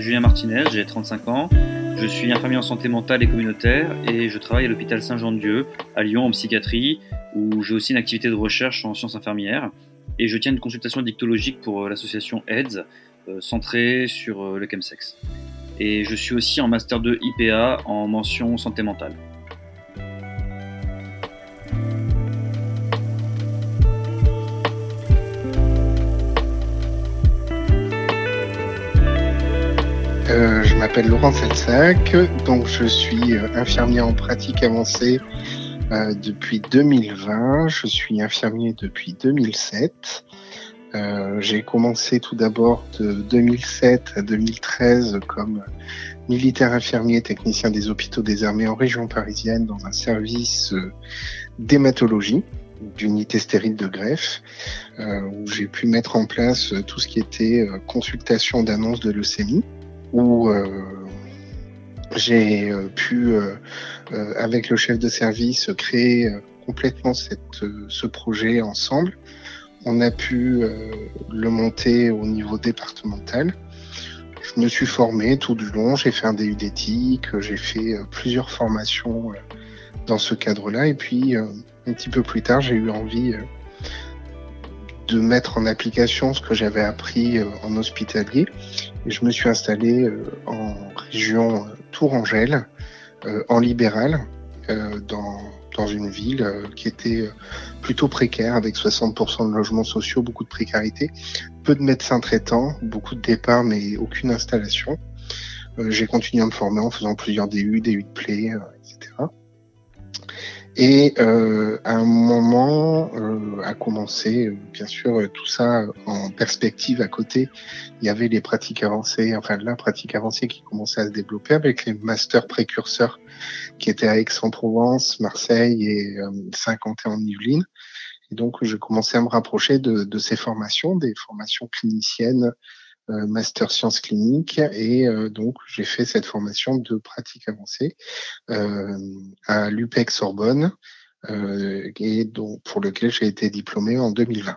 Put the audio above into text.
Julien Martinez, j'ai 35 ans. Je suis infirmier en santé mentale et communautaire et je travaille à l'hôpital Saint-Jean-de-Dieu à Lyon en psychiatrie où j'ai aussi une activité de recherche en sciences infirmières et je tiens une consultation dictologique pour euh, l'association AIDS euh, centrée sur euh, le chemsex. Et je suis aussi en master 2 IPA en mention santé mentale. Euh, je m'appelle Laurent Selsac, donc je suis euh, infirmier en pratique avancée euh, depuis 2020. Je suis infirmier depuis 2007. J'ai commencé tout d'abord de 2007 à 2013 comme militaire infirmier technicien des hôpitaux des armées en région parisienne dans un service d'hématologie d'unité stérile de greffe, où j'ai pu mettre en place tout ce qui était consultation d'annonce de leucémie où euh, j'ai euh, pu, euh, avec le chef de service, créer complètement cette, ce projet ensemble. On a pu le monter au niveau départemental. Je me suis formé tout du long, j'ai fait un DU d'éthique, j'ai fait plusieurs formations dans ce cadre-là. Et puis, un petit peu plus tard, j'ai eu envie de mettre en application ce que j'avais appris euh, en hospitalier. Et je me suis installé euh, en région euh, Tourangelle, en libéral, dans, dans une ville qui était plutôt précaire, avec 60% de logements sociaux, beaucoup de précarité, peu de médecins traitants, beaucoup de départs, mais aucune installation. J'ai continué à me former en faisant plusieurs DU, DU de play, etc. Et euh, à un moment euh, a commencé, euh, bien sûr, euh, tout ça en perspective à côté. Il y avait les pratiques avancées, enfin la pratique avancée qui commençait à se développer avec les masters précurseurs qui étaient à Aix-en-Provence, Marseille et euh, Saint-Quentin en Yvelines. Et donc, je commençais à me rapprocher de, de ces formations, des formations cliniciennes master sciences cliniques et euh, donc j'ai fait cette formation de pratique avancée euh, à l'UPEC Sorbonne et donc pour lequel j'ai été diplômé en 2020.